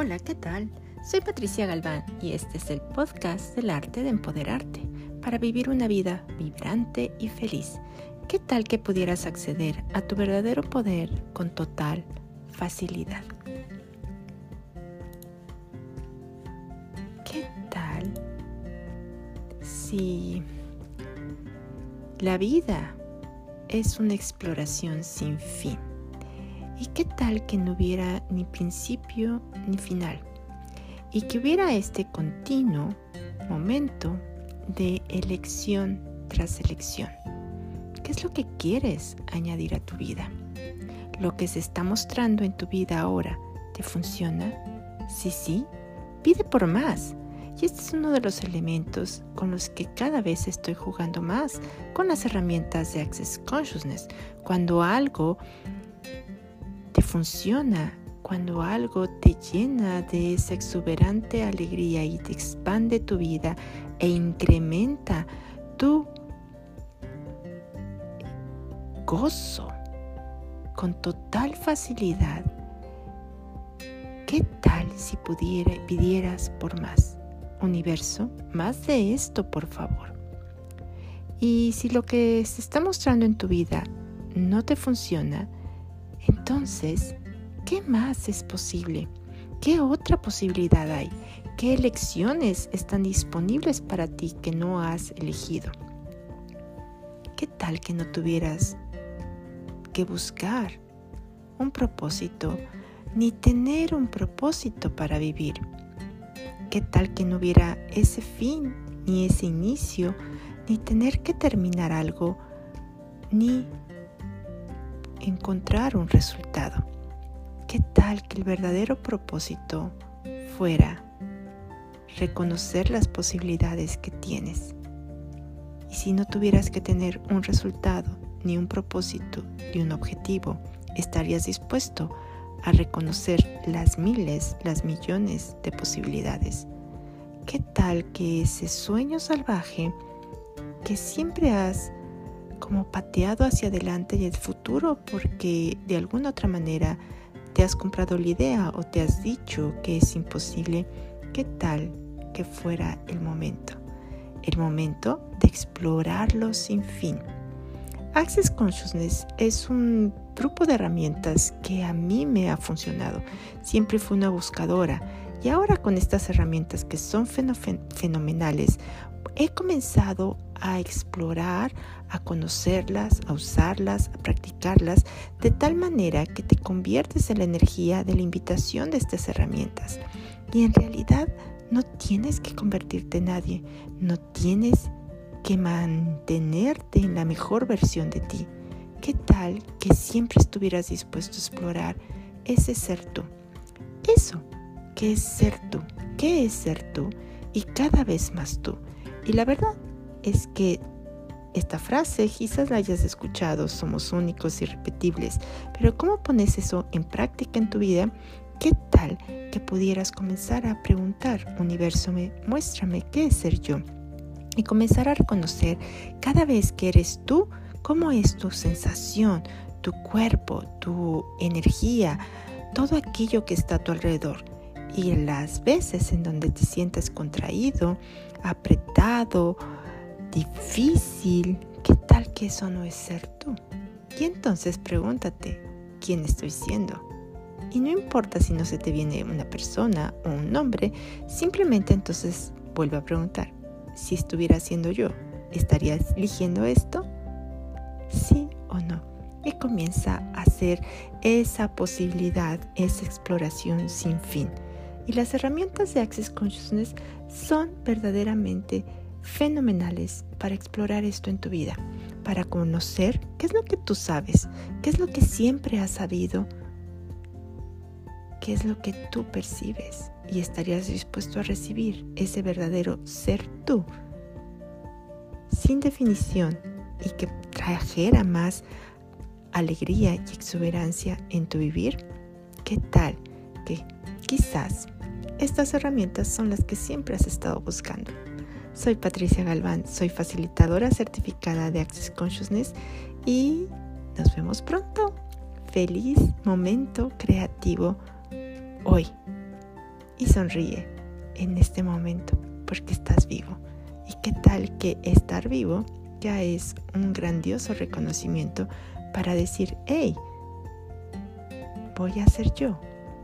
Hola, ¿qué tal? Soy Patricia Galván y este es el podcast del arte de empoderarte para vivir una vida vibrante y feliz. ¿Qué tal que pudieras acceder a tu verdadero poder con total facilidad? ¿Qué tal si la vida es una exploración sin fin? ¿Y qué tal que no hubiera ni principio ni final? Y que hubiera este continuo momento de elección tras elección. ¿Qué es lo que quieres añadir a tu vida? ¿Lo que se está mostrando en tu vida ahora te funciona? Si sí, pide por más. Y este es uno de los elementos con los que cada vez estoy jugando más con las herramientas de Access Consciousness. Cuando algo funciona cuando algo te llena de esa exuberante alegría y te expande tu vida e incrementa tu gozo con total facilidad. ¿Qué tal si pudiera, pidieras por más? Universo, más de esto, por favor. Y si lo que se está mostrando en tu vida no te funciona, entonces, ¿qué más es posible? ¿Qué otra posibilidad hay? ¿Qué elecciones están disponibles para ti que no has elegido? ¿Qué tal que no tuvieras que buscar un propósito ni tener un propósito para vivir? ¿Qué tal que no hubiera ese fin ni ese inicio ni tener que terminar algo ni encontrar un resultado. ¿Qué tal que el verdadero propósito fuera reconocer las posibilidades que tienes? Y si no tuvieras que tener un resultado, ni un propósito, ni un objetivo, estarías dispuesto a reconocer las miles, las millones de posibilidades. ¿Qué tal que ese sueño salvaje que siempre has como pateado hacia adelante y el futuro porque de alguna otra manera te has comprado la idea o te has dicho que es imposible, ¿qué tal que fuera el momento? El momento de explorarlo sin fin. Access Consciousness es un grupo de herramientas que a mí me ha funcionado. Siempre fui una buscadora y ahora con estas herramientas que son fenomenales, he comenzado a explorar, a conocerlas, a usarlas, a practicarlas, de tal manera que te conviertes en la energía de la invitación de estas herramientas. Y en realidad no tienes que convertirte en nadie, no tienes que mantenerte en la mejor versión de ti. ¿Qué tal que siempre estuvieras dispuesto a explorar ese ser tú? Eso, ¿qué es ser tú? ¿Qué es ser tú? Y cada vez más tú. Y la verdad es que esta frase quizás la hayas escuchado, somos únicos y repetibles, pero ¿cómo pones eso en práctica en tu vida? ¿Qué tal que pudieras comenzar a preguntar, universo, muéstrame qué es ser yo? Y comenzar a reconocer cada vez que eres tú, cómo es tu sensación, tu cuerpo, tu energía, todo aquello que está a tu alrededor. Y las veces en donde te sientes contraído, apretado, difícil, ¿qué tal que eso no es ser tú? Y entonces pregúntate, ¿quién estoy siendo? Y no importa si no se te viene una persona o un nombre, simplemente entonces vuelve a preguntar, si estuviera siendo yo, ¿estarías eligiendo esto? ¿Sí o no? Y comienza a hacer esa posibilidad, esa exploración sin fin. Y las herramientas de Access Consciousness son verdaderamente fenomenales para explorar esto en tu vida, para conocer qué es lo que tú sabes, qué es lo que siempre has sabido, qué es lo que tú percibes y estarías dispuesto a recibir ese verdadero ser tú, sin definición y que trajera más alegría y exuberancia en tu vivir. ¿Qué tal que quizás estas herramientas son las que siempre has estado buscando. Soy Patricia Galván, soy facilitadora certificada de Access Consciousness y nos vemos pronto. Feliz momento creativo hoy. Y sonríe en este momento porque estás vivo. ¿Y qué tal que estar vivo ya es un grandioso reconocimiento para decir, hey, voy a ser yo,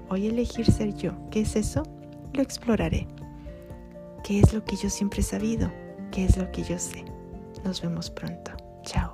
voy a elegir ser yo. ¿Qué es eso? Lo exploraré. ¿Qué es lo que yo siempre he sabido? ¿Qué es lo que yo sé? Nos vemos pronto. Chao.